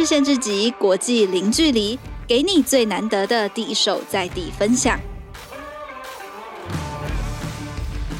日线之集，国际零距离，给你最难得的第一手在地分享。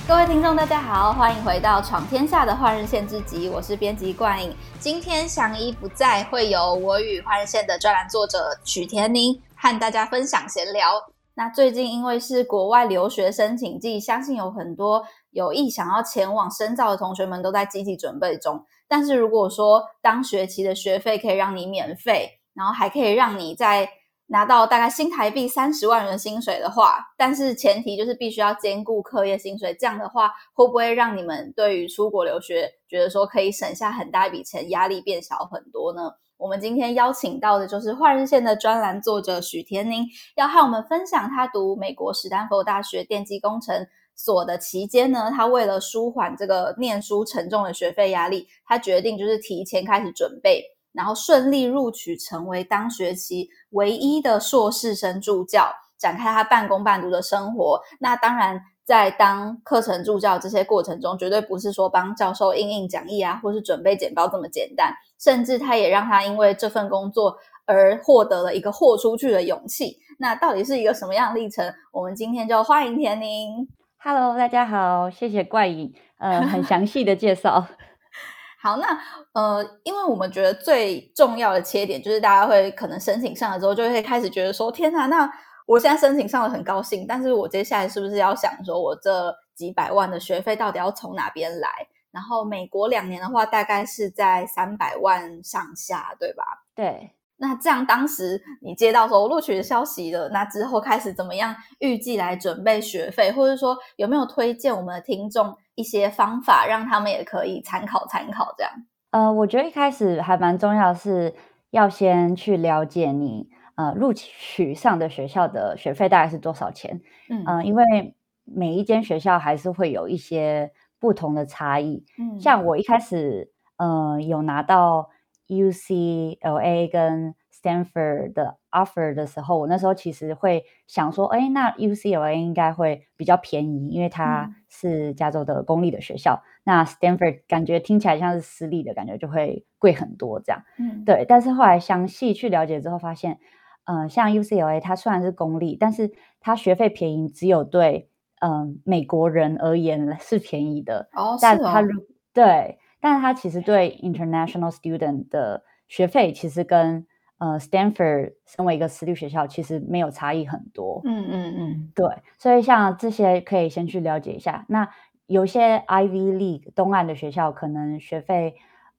各位听众，大家好，欢迎回到《闯天下的换日线之集》，我是编辑冠颖。今天祥一不在，会由我与换日线的专栏作者曲田宁和大家分享闲聊。那最近因为是国外留学申请季，相信有很多有意想要前往深造的同学们都在积极准备中。但是如果说当学期的学费可以让你免费，然后还可以让你在拿到大概新台币三十万元薪水的话，但是前提就是必须要兼顾课业薪水。这样的话，会不会让你们对于出国留学觉得说可以省下很大一笔钱，压力变小很多呢？我们今天邀请到的就是换日线的专栏作者许恬宁，要和我们分享他读美国史丹佛大学电机工程所的期间呢，他为了舒缓这个念书沉重的学费压力，他决定就是提前开始准备。然后顺利录取，成为当学期唯一的硕士生助教，展开他半工半读的生活。那当然，在当课程助教这些过程中，绝对不是说帮教授印印讲义啊，或是准备简报这么简单。甚至他也让他因为这份工作而获得了一个豁出去的勇气。那到底是一个什么样的历程？我们今天就欢迎田宁。Hello，大家好，谢谢怪影，呃，很详细的介绍。好，那呃，因为我们觉得最重要的切点就是，大家会可能申请上了之后，就会开始觉得说，天哪，那我现在申请上了很高兴，但是我接下来是不是要想说，我这几百万的学费到底要从哪边来？然后美国两年的话，大概是在三百万上下，对吧？对。那这样，当时你接到说录取的消息了，那之后开始怎么样预计来准备学费，或者说有没有推荐我们的听众一些方法，让他们也可以参考参考？这样，呃，我觉得一开始还蛮重要的是要先去了解你呃录取上的学校的学费大概是多少钱，嗯、呃、因为每一间学校还是会有一些不同的差异，嗯，像我一开始呃有拿到。UCLA 跟 Stanford 的 offer 的时候，我那时候其实会想说，哎，那 UCLA 应该会比较便宜，因为它是加州的公立的学校。嗯、那 Stanford 感觉听起来像是私立的，感觉就会贵很多这样。嗯，对。但是后来详细去了解之后，发现，嗯、呃，像 UCLA 它虽然是公立，但是它学费便宜，只有对嗯、呃、美国人而言是便宜的。哦，但它是哦。对。但是它其实对 international student 的学费，其实跟呃 Stanford 身为一个私立学校，其实没有差异很多。嗯嗯嗯，对。所以像这些可以先去了解一下。那有些 Ivy League 东岸的学校，可能学费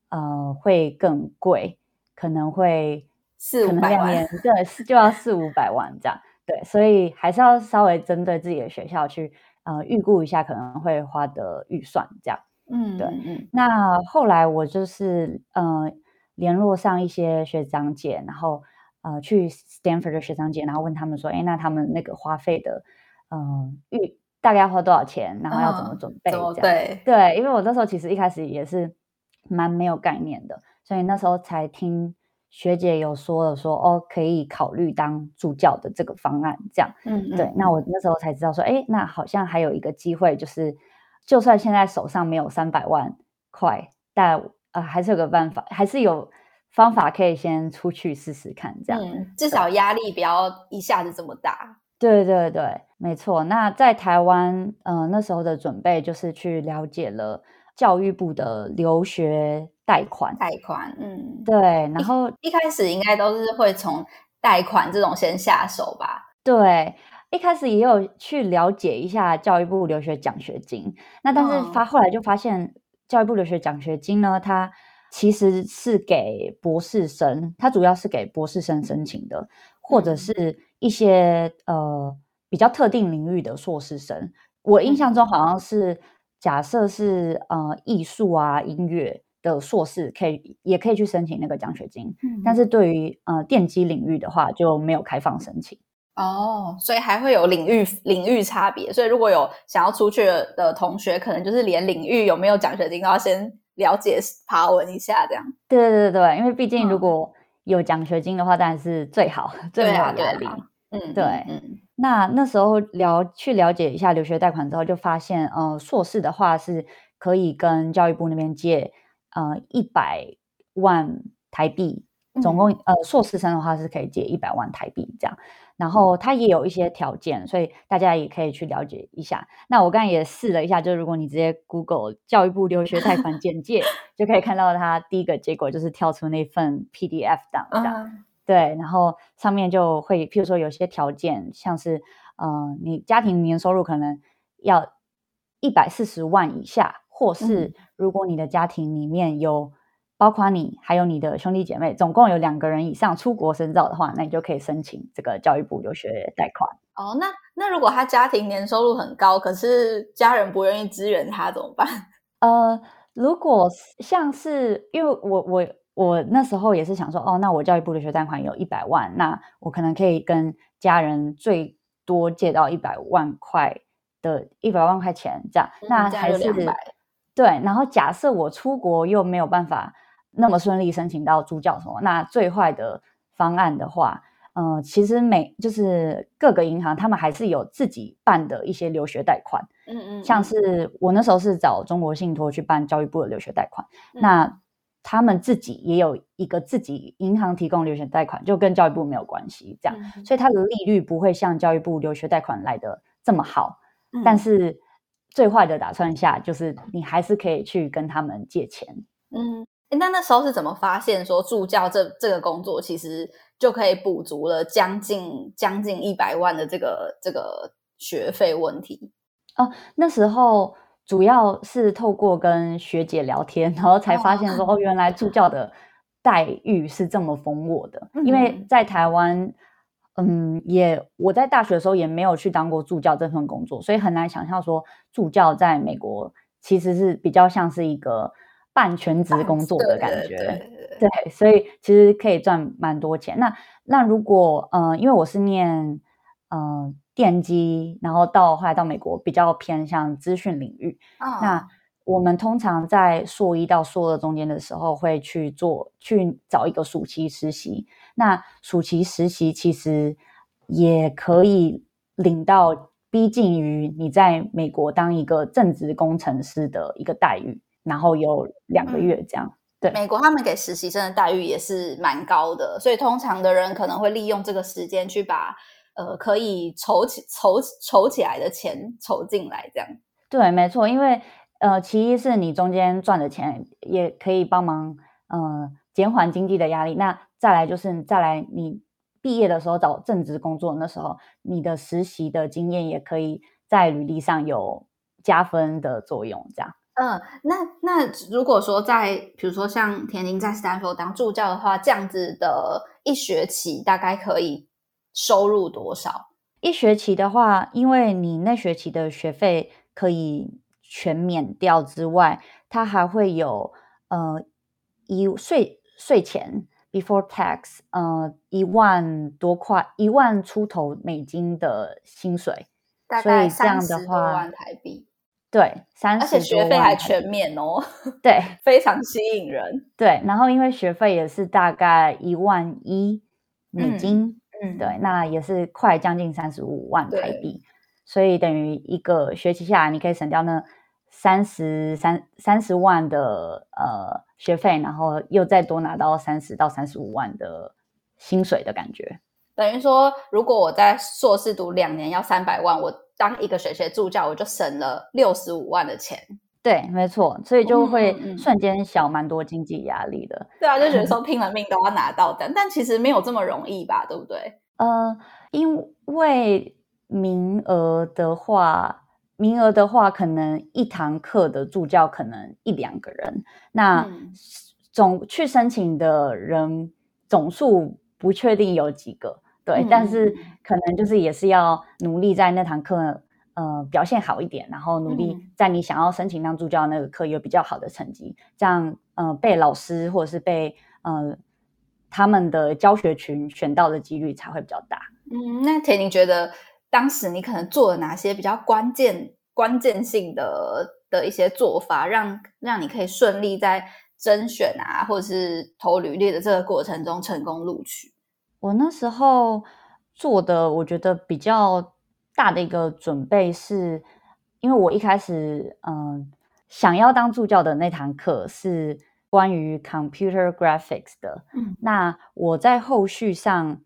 呃会更贵，可能会四五百万，对，就要四五百万这样。对，所以还是要稍微针对自己的学校去呃预估一下可能会花的预算这样。嗯，对，嗯，那后来我就是呃联络上一些学长姐，然后呃去 Stanford 的学长姐，然后问他们说，哎，那他们那个花费的，嗯、呃，预大概要花多少钱，然后要怎么准备？哦、对。对，因为我那时候其实一开始也是蛮没有概念的，所以那时候才听学姐有说了说，哦，可以考虑当助教的这个方案，这样，嗯，对嗯，那我那时候才知道说，哎，那好像还有一个机会就是。就算现在手上没有三百万块，但呃还是有个办法，还是有方法可以先出去试试看，这样、嗯、至少压力不要一下子这么大。对对对，没错。那在台湾，呃那时候的准备就是去了解了教育部的留学贷款，贷款，嗯，对。然后一,一开始应该都是会从贷款这种先下手吧？对。一开始也有去了解一下教育部留学奖学金，那但是发后来就发现教育部留学奖学金呢，它其实是给博士生，它主要是给博士生申请的，或者是一些呃比较特定领域的硕士生。我印象中好像是假设是呃艺术啊音乐的硕士可以也可以去申请那个奖学金，但是对于呃电机领域的话就没有开放申请。哦，所以还会有领域领域差别，所以如果有想要出去的同学，可能就是连领域有没有奖学金都要先了解爬文一下，这样。对对对，因为毕竟如果有奖学金的话，当然是最好，嗯、最没有压力。嗯，对。嗯，那那时候了去了解一下留学贷款之后，就发现，呃，硕士的话是可以跟教育部那边借，呃，一百万台币总共呃硕士生的话是可以借一百万台币这样。然后它也有一些条件，所以大家也可以去了解一下。那我刚才也试了一下，就是如果你直接 Google 教育部留学贷款简介，就可以看到它第一个结果就是跳出那份 PDF 档这样。Uh -huh. 对，然后上面就会，譬如说有些条件，像是呃，你家庭年收入可能要一百四十万以下，或是如果你的家庭里面有。包括你还有你的兄弟姐妹，总共有两个人以上出国深造的话，那你就可以申请这个教育部留学贷款。哦，那那如果他家庭年收入很高，可是家人不愿意支援他怎么办？呃，如果像是因为我我我那时候也是想说，哦，那我教育部留学贷款有一百万，那我可能可以跟家人最多借到一百万块的一百万块钱这样，嗯、那还是对。然后假设我出国又没有办法。那么顺利申请到助教什么？那最坏的方案的话，呃，其实每就是各个银行他们还是有自己办的一些留学贷款。嗯嗯，像是我那时候是找中国信托去办教育部的留学贷款，嗯，那他们自己也有一个自己银行提供留学贷款，就跟教育部没有关系，这样，嗯，所以它的利率不会像教育部留学贷款来的这么好。嗯，但是最坏的打算下，就是你还是可以去跟他们借钱。嗯。那那时候是怎么发现说助教这这个工作其实就可以补足了将近将近一百万的这个这个学费问题？哦，那时候主要是透过跟学姐聊天，然后才发现说哦，哦，原来助教的待遇是这么丰厚的。嗯。因为在台湾，嗯，也我在大学的时候也没有去当过助教这份工作，所以很难想象说助教在美国其实是比较像是一个。半全职工作的感觉，对，所以其实可以赚蛮多钱。那那如果呃，因为我是念呃电机，然后到后来到美国比较偏向资讯领域。哦。那我们通常在硕一到硕二中间的时候，会去做去找一个暑期实习。那暑期实习其实也可以领到逼近于你在美国当一个正职工程师的一个待遇。然后有两个月这样，嗯，对。美国他们给实习生的待遇也是蛮高的，所以通常的人可能会利用这个时间去把呃可以筹起筹筹起来的钱筹进来，这样。对，没错，因为呃，其一是你中间赚的钱也可以帮忙呃减缓经济的压力，那再来就是再来你毕业的时候找正职工作，那时候你的实习的经验也可以在履历上有加分的作用，这样。嗯，那那如果说在比如说像田宁在斯坦福当助教的话，这样子的一学期大概可以收入多少？一学期的话，因为你那学期的学费可以全免掉之外，它还会有呃一税税前 before tax 呃一万多块一万出头美金的薪水，大概三十多万台币。对，三十，而且学费还全免哦，对，非常吸引人。对，然后因为学费也是大概一万一美金，嗯，对，那也是快将近三十五万台币，所以等于一个学期下来，你可以省掉那三十三三十万的呃学费，然后又再多拿到三十到三十五万的薪水的感觉。等于说，如果我在硕士读两年要三百万，我当一个学期助教，我就省了六十五万的钱。对，没错，所以就会瞬间小蛮多经济压力的。嗯嗯。对啊，就觉得说拼了命都要拿到的，但其实没有这么容易吧？对不对？呃，因为名额的话，名额的话，可能一堂课的助教可能一两个人，那总去申请的人总数不确定有几个。对，但是可能就是也是要努力在那堂课，呃，表现好一点，然后努力在你想要申请当助教那个课有比较好的成绩，这样，呃，被老师或者是被呃他们的教学群选到的几率才会比较大。嗯，那田宁觉得当时你可能做了哪些比较关键、关键性的的一些做法，让让你可以顺利在甄选啊，或者是投履历的这个过程中成功录取？我那时候做的，我觉得比较大的一个准备是，因为我一开始嗯想要当助教的那堂课是关于 computer graphics 的。嗯，那我在后续上，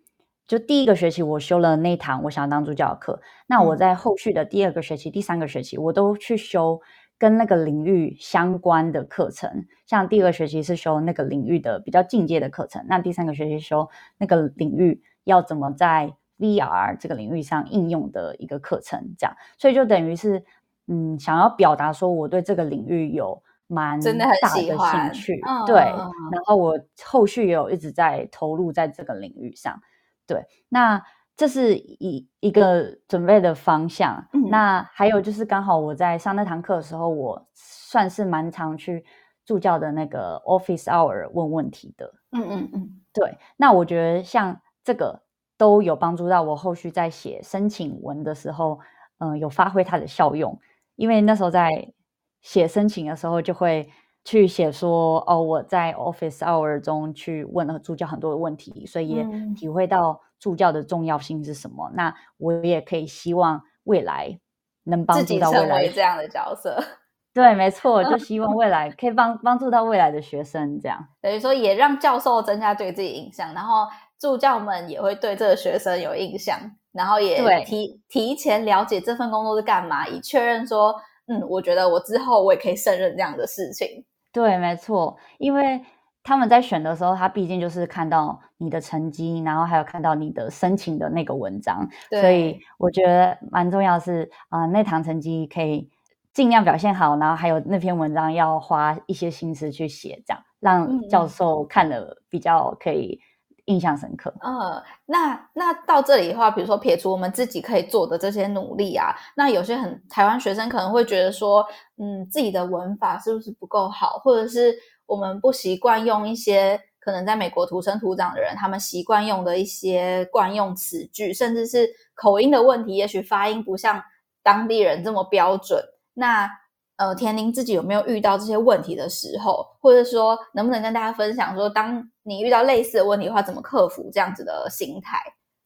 就第一个学期我修了那堂我想要当助教的课。那我在后续的第二个学期、第三个学期，我都去修跟那个领域相关的课程。像第二个学期是修那个领域的比较进阶的课程，那第三个学期修那个领域要怎么在 VR 这个领域上应用的一个课程，这样。所以就等于是，嗯，想要表达说我对这个领域有蛮大的兴趣，对。然后我后续也有一直在投入在这个领域上。对，那这是一一个准备的方向。嗯、那还有就是，刚好我在上那堂课的时候，我算是蛮常去助教的那个 office hour 问问题的。嗯嗯嗯，对。那我觉得像这个都有帮助到我后续在写申请文的时候，嗯、呃，有发挥它的效用。因为那时候在写申请的时候，就会。去写说哦，我在 office hour 中去问了助教很多的问题，所以也体会到助教的重要性是什么。嗯、那我也可以希望未来能帮助到未来这样的角色。对，没错，就 希望未来可以帮帮助到未来的学生，这样等于说也让教授增加对自己印象，然后助教们也会对这个学生有印象，然后也提提前了解这份工作是干嘛，以确认说，嗯，我觉得我之后我也可以胜任这样的事情。对，没错，因为他们在选的时候，他毕竟就是看到你的成绩，然后还有看到你的申请的那个文章，所以我觉得蛮重要的是啊、呃，那堂成绩可以尽量表现好，然后还有那篇文章要花一些心思去写，这样让教授看了比较可以印象深刻。嗯，呃、那那到这里的话，比如说撇除我们自己可以做的这些努力啊，那有些很台湾学生可能会觉得说。嗯，自己的文法是不是不够好，或者是我们不习惯用一些可能在美国土生土长的人他们习惯用的一些惯用词句，甚至是口音的问题，也许发音不像当地人这么标准。那呃，田宁自己有没有遇到这些问题的时候，或者说能不能跟大家分享说，当你遇到类似的问题的话，怎么克服这样子的心态？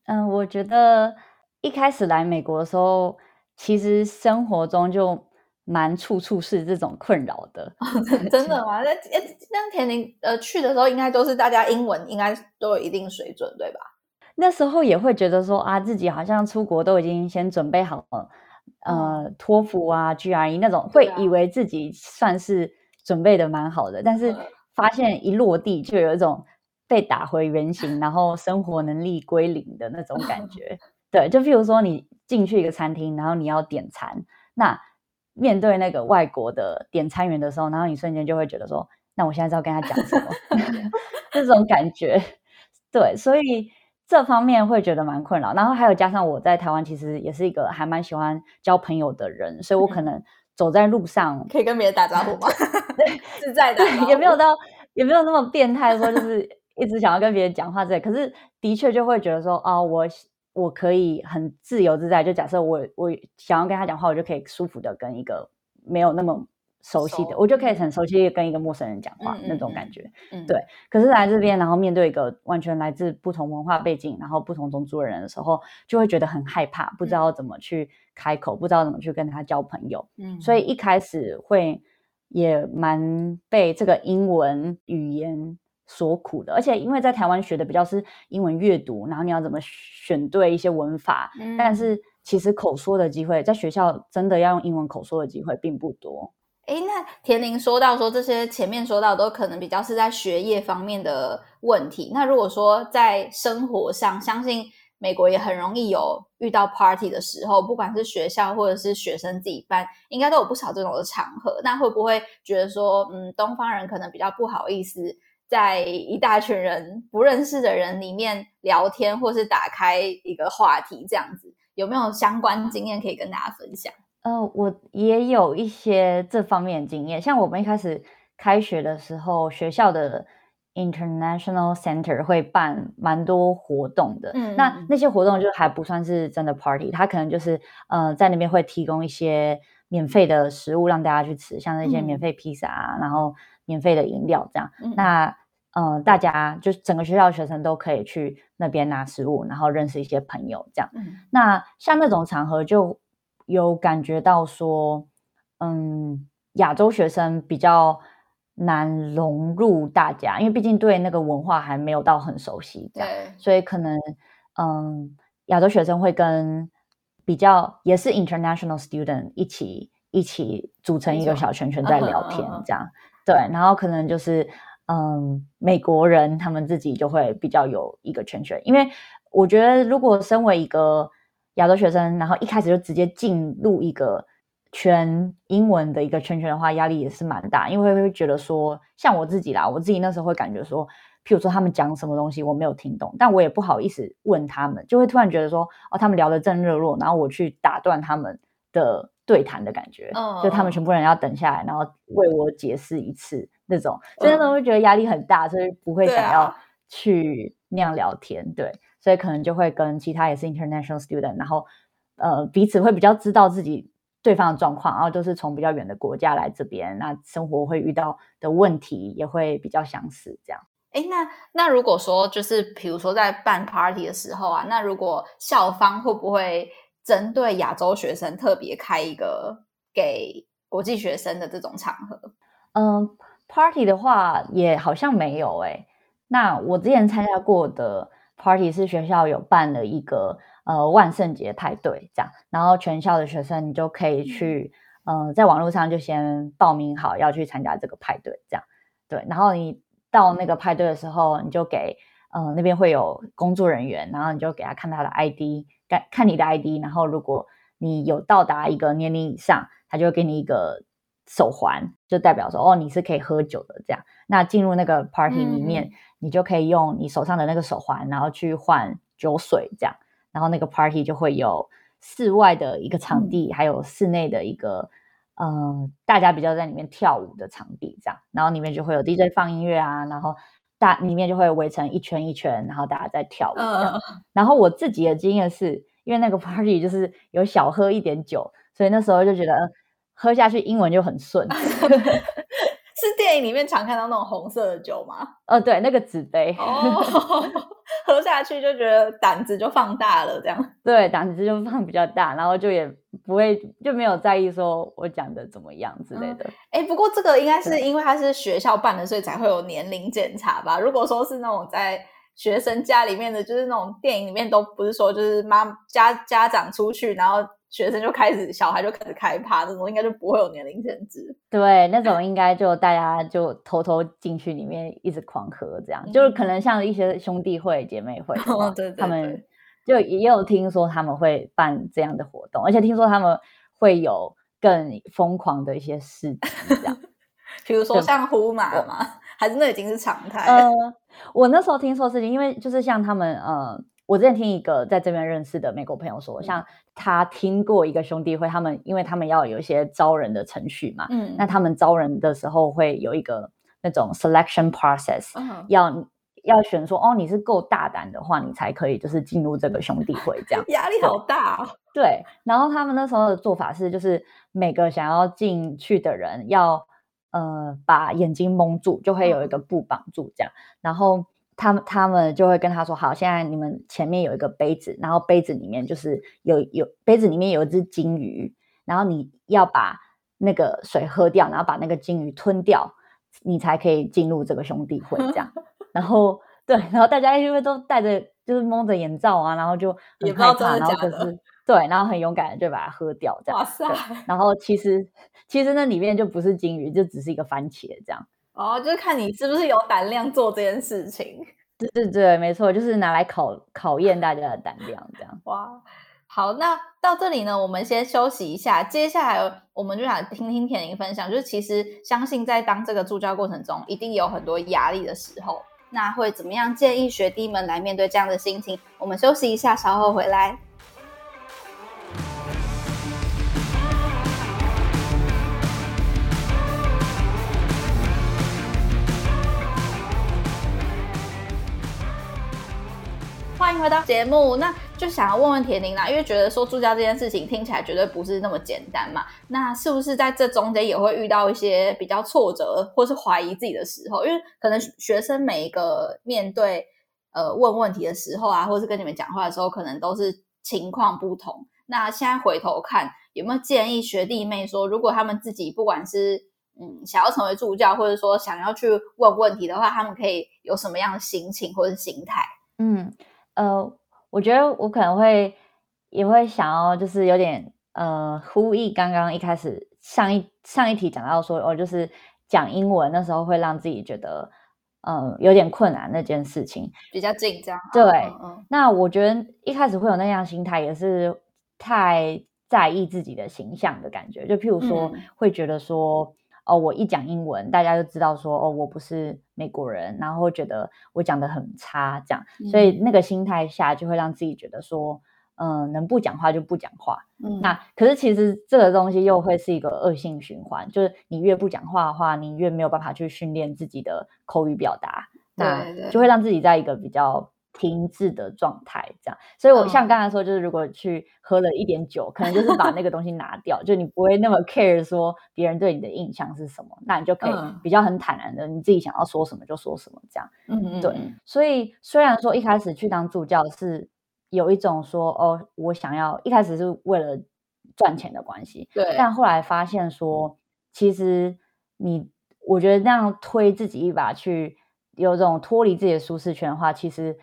嗯，我觉得一开始来美国的时候，其实生活中就。蛮处处是这种困扰的，真的吗？那那田宁呃去的时候，应该都是大家英文应该都有一定水准，对吧？那时候也会觉得说啊，自己好像出国都已经先准备好了，呃，托福啊、GRE 那种，会以为自己算是准备的蛮好的，但是发现一落地就有一种被打回原形，然后生活能力归零的那种感觉。对，就譬如说你进去一个餐厅，然后你要点餐，那。面对那个外国的点餐员的时候，然后你瞬间就会觉得说，那我现在知道跟他讲什么，这种感觉，对，所以这方面会觉得蛮困扰。然后还有加上我在台湾其实也是一个还蛮喜欢交朋友的人，所以我可能走在路上可以跟别人打招呼吗？对，自在的，也没有到也没有那么变态说就是一直想要跟别人讲话之类。可是的确就会觉得说，哦，我。我可以很自由自在，就假设我我想要跟他讲话，我就可以舒服的跟一个没有那么熟悉的，我就可以很熟悉的跟一个陌生人讲话，嗯、那种感觉。嗯、对。可是来这边，然后面对一个完全来自不同文化背景，然后不同种族的人的时候，就会觉得很害怕，不知道怎么去开口，不知道怎么去跟他交朋友。嗯。所以一开始会也蛮被这个英文语言。所苦的，而且因为在台湾学的比较是英文阅读，然后你要怎么选对一些文法，嗯、但是其实口说的机会，在学校真的要用英文口说的机会并不多。哎，那田玲说到说这些前面说到都可能比较是在学业方面的问题，那如果说在生活上，相信美国也很容易有遇到 party 的时候，不管是学校或者是学生自己办，应该都有不少这种的场合。那会不会觉得说，嗯，东方人可能比较不好意思？在一大群人不认识的人里面聊天，或是打开一个话题，这样子有没有相关经验可以跟大家分享？呃，我也有一些这方面的经验。像我们一开始开学的时候，学校的 International Center 会办蛮多活动的。嗯，那那些活动就还不算是真的 party，它可能就是呃在那边会提供一些免费的食物让大家去吃，像那些免费披萨啊，嗯、然后。免费的饮料，这样，嗯、那呃，大家就是整个学校的学生都可以去那边拿食物，然后认识一些朋友，这样。嗯、那像那种场合，就有感觉到说，嗯，亚洲学生比较难融入大家，因为毕竟对那个文化还没有到很熟悉，这样，对。所以可能嗯，亚洲学生会跟比较也是 international student 一起一起组成一个小圈圈在聊天，这样，对，然后可能就是嗯，美国人他们自己就会比较有一个圈圈，因为我觉得如果身为一个亚洲学生，然后一开始就直接进入一个。全英文的一个圈圈的话，压力也是蛮大，因为会觉得说，像我自己啦，我自己那时候会感觉说，譬如说他们讲什么东西我没有听懂，但我也不好意思问他们，就会突然觉得说，哦，他们聊得正热络，然后我去打断他们的对谈的感觉，oh. 就他们全部人要等下来，然后为我解释一次那种，所以那时候会觉得压力很大，所以不会想要去那样聊天，对，对，所以可能就会跟其他也是 international student，然后呃彼此会比较知道自己。对方的状况，然后都是从比较远的国家来这边，那生活会遇到的问题也会比较相似，这样。哎，那那如果说就是比如说在办 party 的时候啊，那如果校方会不会针对亚洲学生特别开一个给国际学生的这种场合？嗯，party 的话也好像没有哎。那我之前参加过的 party 是学校有办了一个。呃，万圣节派对这样，然后全校的学生你就可以去，嗯、呃，在网络上就先报名好要去参加这个派对，这样对。然后你到那个派对的时候，你就给，呃，那边会有工作人员，然后你就给他看他的 ID，看看你的 ID，然后如果你有到达一个年龄以上，他就会给你一个手环，就代表说哦，你是可以喝酒的这样。那进入那个 party 里面，嗯、你就可以用你手上的那个手环，然后去换酒水这样。然后那个 party 就会有室外的一个场地，嗯、还有室内的一个，呃，大家比较在里面跳舞的场地，这样。然后里面就会有 DJ 放音乐啊，然后大里面就会围成一圈一圈，然后大家在跳舞。Uh. 然后我自己的经验是，因为那个 party 就是有小喝一点酒，所以那时候就觉得喝下去英文就很顺。是电影里面常看到那种红色的酒吗？呃，对，那个纸杯。Oh. 喝下去就觉得胆子就放大了，这样。对，胆子就放比较大，然后就也不会就没有在意说我讲的怎么样之类的。哎、嗯，不过这个应该是因为它是学校办的，所以才会有年龄检查吧？如果说是那种在学生家里面的，就是那种电影里面都不是说就是妈家家长出去，然后。学生就开始，小孩就开始开趴，那种应该就不会有年龄限制。对，那种应该就大家就偷偷进去里面一直狂喝，这样、嗯、就是可能像一些兄弟会、姐妹会，哦、对对对，他们就也有听说他们会办这样的活动，而且听说他们会有更疯狂的一些事情，这样，比如说像呼麻嘛，还是那已经是常态？呃，我那时候听说事情，因为就是像他们呃。我之前听一个在这边认识的美国朋友说，像他听过一个兄弟会，他们因为他们要有一些招人的程序嘛，嗯，那他们招人的时候会有一个那种 selection process，嗯，要要选说哦，你是够大胆的话，你才可以就是进入这个兄弟会这样，压力好大哦。对，然后他们那时候的做法是，就是每个想要进去的人要呃把眼睛蒙住，就会有一个布绑住这样，然后。他们他们就会跟他说：“好，现在你们前面有一个杯子，然后杯子里面就是有有杯子里面有一只金鱼，然后你要把那个水喝掉，然后把那个金鱼吞掉，你才可以进入这个兄弟会。这样，然后对，然后大家因为都戴着就是蒙着眼罩啊，然后就很害怕，然后可是对，然后很勇敢的就把它喝掉，这样。哇塞！然后其实其实那里面就不是金鱼，就只是一个番茄这样。”哦，就是看你是不是有胆量做这件事情。对对对，没错，就是拿来考考验大家的胆量，这样。哇，好，那到这里呢，我们先休息一下。接下来，我们就想听听田玲分享，就是其实相信在当这个助教过程中，一定有很多压力的时候，那会怎么样建议学弟们来面对这样的心情？我们休息一下，稍后回来。欢迎回到节目，那就想要问问田宁啦，因为觉得说助教这件事情听起来绝对不是那么简单嘛，那是不是在这中间也会遇到一些比较挫折或是怀疑自己的时候？因为可能学生每一个面对呃问问题的时候啊，或是跟你们讲话的时候，可能都是情况不同。那现在回头看，有没有建议学弟妹说，如果他们自己不管是嗯想要成为助教，或者说想要去问问题的话，他们可以有什么样的心情或者心态？嗯，呃，我觉得我可能会也会想要，就是有点呃呼应刚刚一开始上一上一题讲到说，哦，就是讲英文那时候会让自己觉得。嗯，有点困难那件事情，比较紧张。对，嗯嗯，那我觉得一开始会有那样心态，也是太在意自己的形象的感觉。就譬如说，嗯、会觉得说，哦，我一讲英文，大家就知道说，哦，我不是美国人，然后会觉得我讲的很差，这样。嗯、所以那个心态下，就会让自己觉得说。嗯，能不讲话就不讲话。嗯，那可是其实这个东西又会是一个恶性循环，就是你越不讲话的话，你越没有办法去训练自己的口语表达，对，对，就会让自己在一个比较停滞的状态。这样，所以我像刚才说，就是如果去喝了一点酒，嗯、可能就是把那个东西拿掉，就你不会那么 care 说别人对你的印象是什么，那你就可以比较很坦然的，你自己想要说什么就说什么，这样。嗯嗯，对。所以虽然说一开始去当助教是。有一种说哦，我想要一开始是为了赚钱的关系，对，但后来发现说，其实你我觉得那样推自己一把去有这种脱离自己的舒适圈的话，其实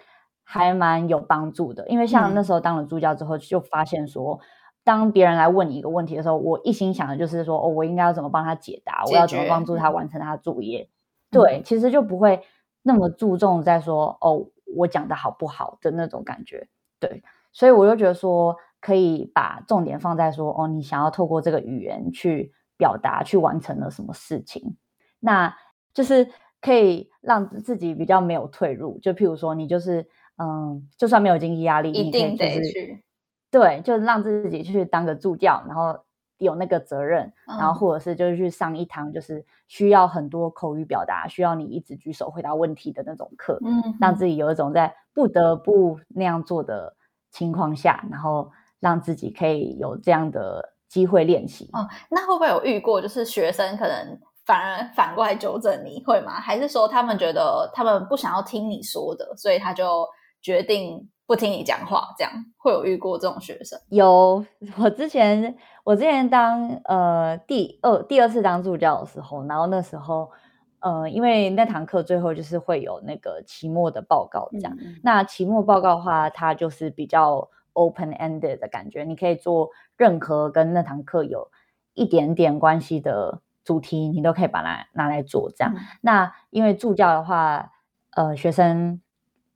还蛮有帮助的。因为像那时候当了助教之后，就发现说，嗯、当别人来问你一个问题的时候，我一心想的就是说，哦，我应该要怎么帮他解答，解，我要怎么帮助他完成他的作业。嗯、对，其实就不会那么注重在说，哦，我讲的好不好的那种感觉。对，所以我就觉得说，可以把重点放在说，哦，你想要透过这个语言去表达，去完成了什么事情，那就是可以让自己比较没有退路。就譬如说，你就是，嗯，就算没有经济压力，一定得去，对就是，让自己去当个助教，然后有那个责任，嗯、然后或者是就是去上一堂就是需要很多口语表达，需要你一直举手回答问题的那种课，嗯，让自己有一种在。不得不那样做的情况下，然后让自己可以有这样的机会练习。哦，那会不会有遇过，就是学生可能反而反过来纠正你，会吗？还是说他们觉得他们不想要听你说的，所以他就决定不听你讲话？这样会有遇过这种学生？有，我之前我之前当呃第二第二次当助教的时候，然后那时候。呃，因为那堂课最后就是会有那个期末的报告，这样。嗯、那期末报告的话，它就是比较 open ended 的感觉，你可以做任何跟那堂课有一点点关系的主题，你都可以把它拿来做这样。嗯、那因为助教的话，呃，学生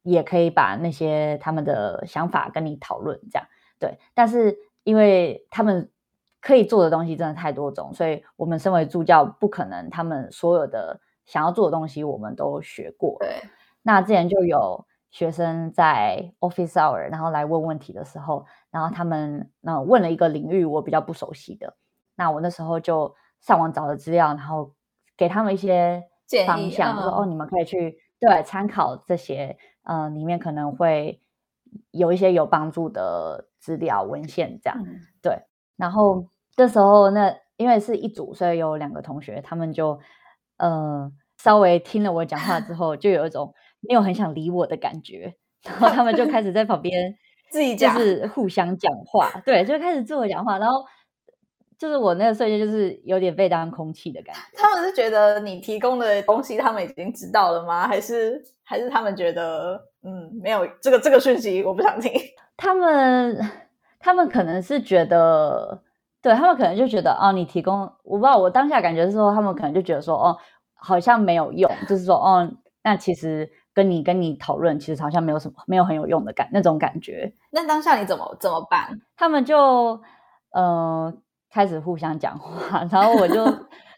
也可以把那些他们的想法跟你讨论，这样对。但是因为他们可以做的东西真的太多种，所以我们身为助教不可能他们所有的。想要做的东西，我们都学过。对，那之前就有学生在 office hour，然后来问问题的时候，然后他们那问了一个领域我比较不熟悉的，那我那时候就上网找了资料，然后给他们一些方向，就说哦，你们可以去对参考这些，呃，里面可能会有一些有帮助的资料文献，这样、嗯、对。然后这时候那因为是一组，所以有两个同学，他们就呃。稍微听了我讲话之后，就有一种没有很想理我的感觉，然后他们就开始在旁边 自己就是互相讲话，对，就开始自我讲话，然后就是我那个瞬间就是有点被当空气的感觉。他们是觉得你提供的东西他们已经知道了吗？还是还是他们觉得嗯没有这个这个讯息我不想听？他们他们可能是觉得，对他们可能就觉得哦，你提供我不知道，我当下感觉是说他们可能就觉得说哦。好像没有用，就是说，哦，那其实跟你跟你讨论，其实好像没有什么，没有很有用的感那种感觉。那当下你怎么怎么办？他们就呃开始互相讲话，然后我就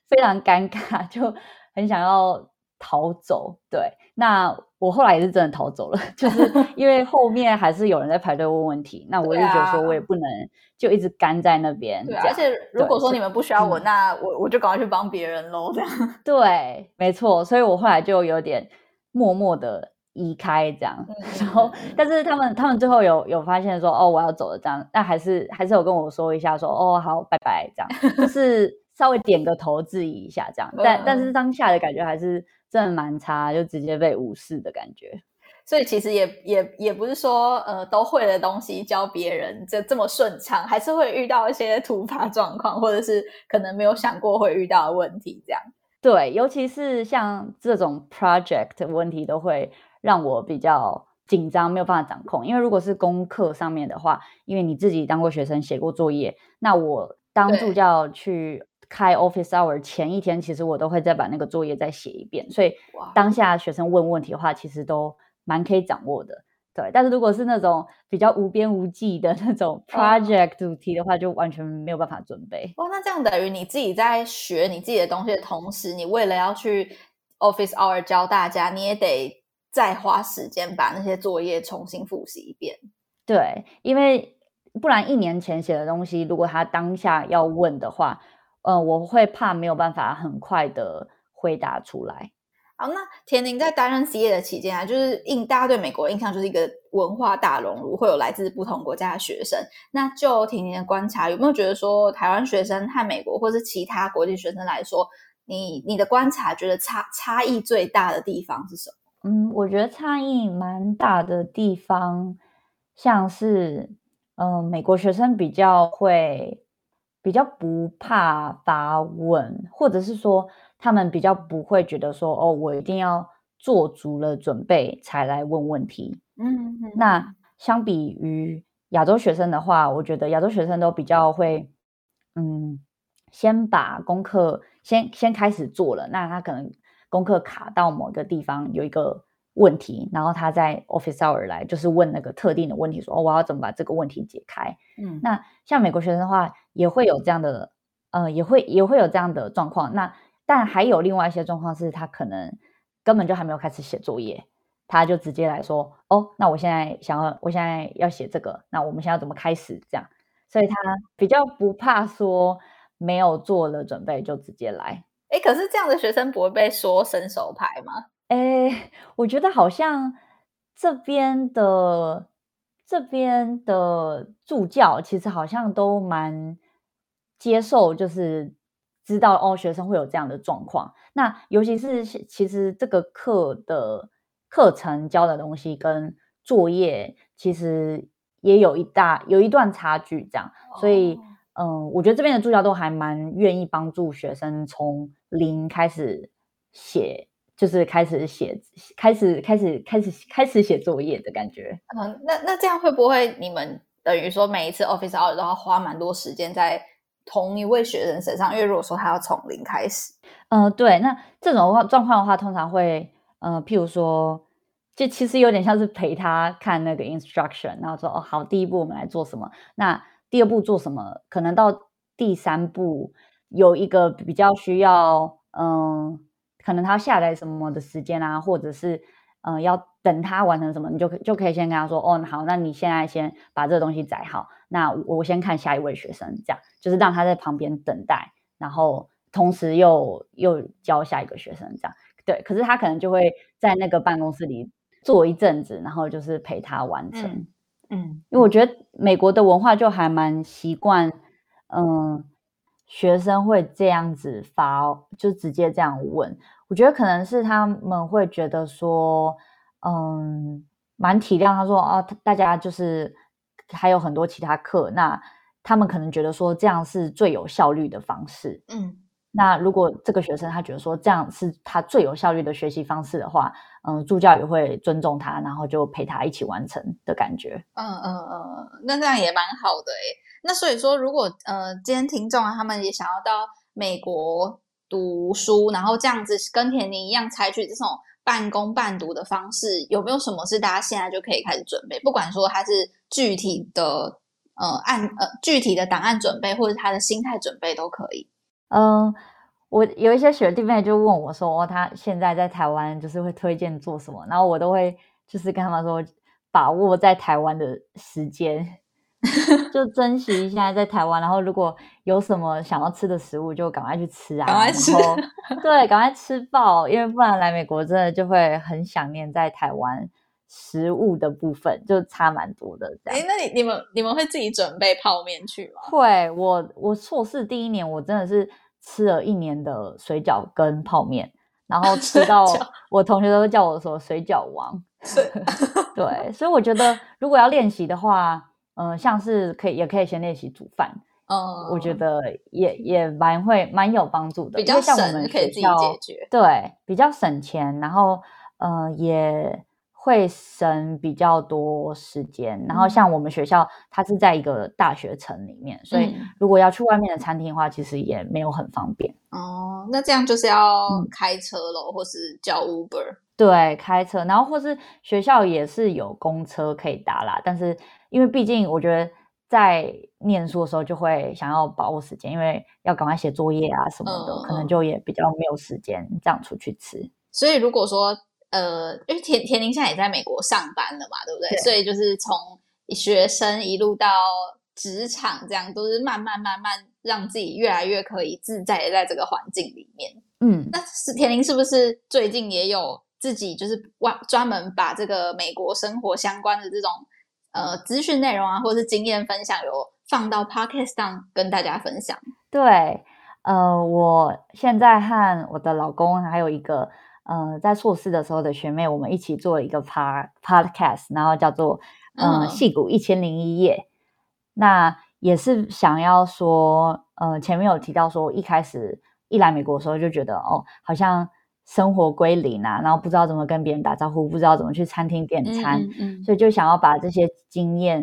非常尴尬，就很想要逃走。对，那我后来也是真的逃走了，就是因为后面还是有人在排队问问题，那我就觉得说我也不能。就一直干在那边，对，而且如果说你们不需要我，那我我就赶快去帮别人喽，这样。对，没错，所以我后来就有点默默的移开这样，然后，但是他们他们最后有有发现说，哦，我要走了这样，但还是还是有跟我说一下说，哦，好，拜拜这样，就 是稍微点个头致意一下这样，但但是当下的感觉还是真的蛮差，就直接被无视的感觉。所以其实也也也不是说呃都会的东西教别人这这么顺畅，还是会遇到一些突发状况，或者是可能没有想过会遇到的问题这样。对，尤其是像这种 project 问题，都会让我比较紧张，没有办法掌控。因为如果是功课上面的话，因为你自己当过学生，写过作业，那我当助教去开 office hour 前一天，其实我都会再把那个作业再写一遍。所以当下学生问问题的话，其实都蛮可以掌握的。对，但是如果是那种比较无边无际的那种 project 主题的话，就完全没有办法准备。哇，那这样等于你自己在学你自己的东西的同时，你为了要去 office hour 教大家，你也得再花时间把那些作业重新复习一遍。对，因为不然一年前写的东西，如果他当下要问的话，呃，我会怕没有办法很快的回答出来。好，那田宁在担任 CA 的期间啊，就是印大家对美国的印象就是一个文化大熔炉，会有来自不同国家的学生。那就田宁的观察，有没有觉得说台湾学生和美国或是其他国际学生来说，你你的观察觉得差差异最大的地方是什么？嗯，我觉得差异蛮大的地方，像是嗯、呃，美国学生比较会比较不怕发问，或者是说。他们比较不会觉得说，哦，我一定要做足了准备才来问问题。嗯，嗯，那相比于亚洲学生的话，我觉得亚洲学生都比较会，嗯，先把功课先先开始做了。那他可能功课卡到某个地方有一个问题，然后他在 office hour 来就是问那个特定的问题，说，哦，我要怎么把这个问题解开？嗯，那像美国学生的话，也会有这样的，呃，也会也会有这样的状况。那但还有另外一些状况是，他可能根本就还没有开始写作业，他就直接来说：“哦，那我现在想要，我现在要写这个，那我们现在要怎么开始？”这样，所以他比较不怕说没有做了准备就直接来。哎，可是这样的学生不会被说伸手牌吗？哎，我觉得好像这边的这边的助教其实好像都蛮接受，就是。知道哦，学生会有这样的状况。那尤其是其实这个课的课程教的东西跟作业，其实也有一大有一段差距。这样，所以嗯、呃，我觉得这边的助教都还蛮愿意帮助学生从零开始写，就是开始写，开始开始开始开始写作业的感觉。嗯，那那这样会不会你们等于说每一次 office hour 都要花蛮多时间在？同一位学生身上，因为如果说他要从零开始，嗯、呃，对，那这种话状况的话，通常会，呃，譬如说，就其实有点像是陪他看那个 instruction，然后说，哦，好，第一步我们来做什么，那第二步做什么，可能到第三步有一个比较需要，嗯、可能他下载什么的时间啊，或者是，嗯、要。等他完成什么，你就可就可以先跟他说，哦，好，那你现在先把这个东西载好，那我先看下一位学生，这样就是让他在旁边等待，然后同时又又教下一个学生，这样对。可是他可能就会在那个办公室里坐一阵子，然后就是陪他完成。嗯，因为我觉得美国的文化就还蛮习惯，嗯，学生会这样子发，就直接这样问。我觉得可能是他们会觉得说。嗯，蛮体谅。他说啊，大家就是还有很多其他课，那他们可能觉得说这样是最有效率的方式。嗯，那如果这个学生他觉得说这样是他最有效率的学习方式的话，嗯，助教也会尊重他，然后就陪他一起完成的感觉。嗯嗯嗯，那这样也蛮好的诶。那所以说，如果呃今天听众啊，他们也想要到美国读书，然后这样子跟田宁一样采取这种。半工半读的方式，有没有什么是大家现在就可以开始准备？不管说他是具体的呃案呃具体的档案准备，或者他的心态准备都可以。嗯，我有一些学弟妹就问我说，哦，他现在在台湾就是会推荐做什么，然后我都会就是跟他们说，把握在台湾的时间。就珍惜一下在台湾，然后如果有什么想要吃的食物，就赶快去吃啊！赶快吃，对，赶快吃爆，因为不然来美国真的就会很想念在台湾食物的部分，就差蛮多的。这样，哎，那你你们你们会自己准备泡面去吗？会，我我硕士第一年我真的是吃了一年的水饺跟泡面。然后吃到我同学都叫我说水饺王。对，所以我觉得如果要练习的话，嗯、呃，像是可以也可以先练习煮饭。嗯，我觉得也也蛮会蛮有帮助的，比较省，可以自己解决。对，比较省钱，然后呃也会省比较多时间。嗯、然后像我们学校，它是在一个大学城里面，所以如果要去外面的餐厅的话，其实也没有很方便。哦，那这样就是要开车喽，嗯、或是叫 Uber。对，开车，然后或是学校也是有公车可以搭啦，但是因为毕竟我觉得。在念书的时候就会想要把握时间，因为要赶快写作业啊什么的，嗯、可能就也比较没有时间这样出去吃。所以如果说呃，因为田田宁现在也在美国上班了嘛，对不对？对，所以就是从学生一路到职场，这样都是慢慢慢慢让自己越来越可以自在的在这个环境里面。嗯，那是田宁是不是最近也有自己就是专专门把这个美国生活相关的这种？呃，资讯内容啊，或者是经验分享，有放到 Podcast 上跟大家分享。对，呃，我现在和我的老公还有一个呃，在硕士的时候的学妹，我们一起做了一个 Pod Podcast，然后叫做呃，戏骨一千零一夜。那也是想要说，呃，前面有提到说，一开始一来美国的时候就觉得，哦，好像。生活归零啊，然后不知道怎么跟别人打招呼，不知道怎么去餐厅点餐，嗯嗯、所以就想要把这些经验，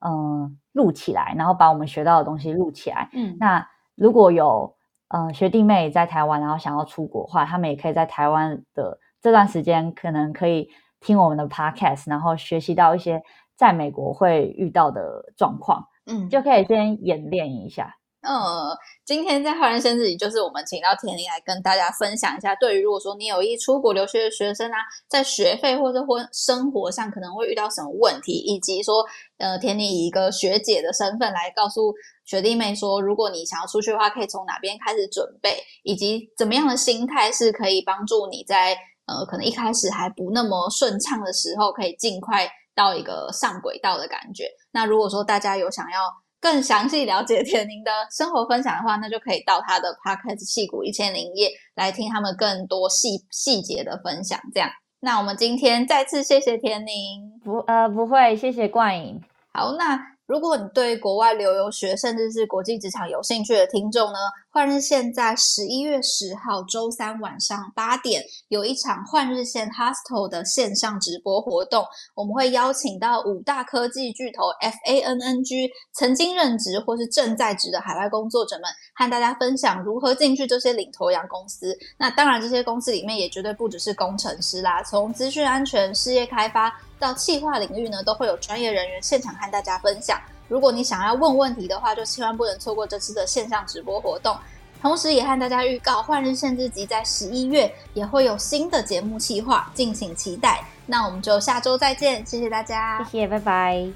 嗯、呃，录起来，然后把我们学到的东西录起来。嗯，那如果有呃学弟妹在台湾，然后想要出国的话，他们也可以在台湾的这段时间，可能可以听我们的 podcast，然后学习到一些在美国会遇到的状况，嗯，就可以先演练一下。嗯，今天在换人限制级，就是我们请到恬宁来跟大家分享一下，对于如果说你有意出国留学的学生啊，在学费或者或生活上可能会遇到什么问题，以及说，呃，恬宁以一个学姐的身份来告诉学弟妹说，如果你想要出去的话，可以从哪边开始准备，以及怎么样的心态是可以帮助你在呃可能一开始还不那么顺畅的时候，可以尽快到一个上轨道的感觉。那如果说大家有想要。更详细了解田宁的生活分享的话，那就可以到他的 Podcast 戏骨一千零一夜来听他们更多细细节的分享。这样，那我们今天再次谢谢田宁。不，呃，不会，谢谢冠颖。好，那。如果你对国外留游学甚至是国际职场有兴趣的听众呢，换日线在十一月十号周三晚上八点有一场换日线 Hostel 的线上直播活动，我们会邀请到五大科技巨头 FANG 曾经任职或是正在职的海外工作者们，和大家分享如何进去这些领头羊公司。那当然，这些公司里面也绝对不只是工程师啦，从资讯安全、事业开发。到企划领域呢，都会有专业人员现场和大家分享。如果你想要问问题的话，就千万不能错过这次的线上直播活动。同时也和大家预告，换日线之集在十一月也会有新的节目企划，敬请期待。那我们就下周再见，谢谢大家，谢谢，拜拜。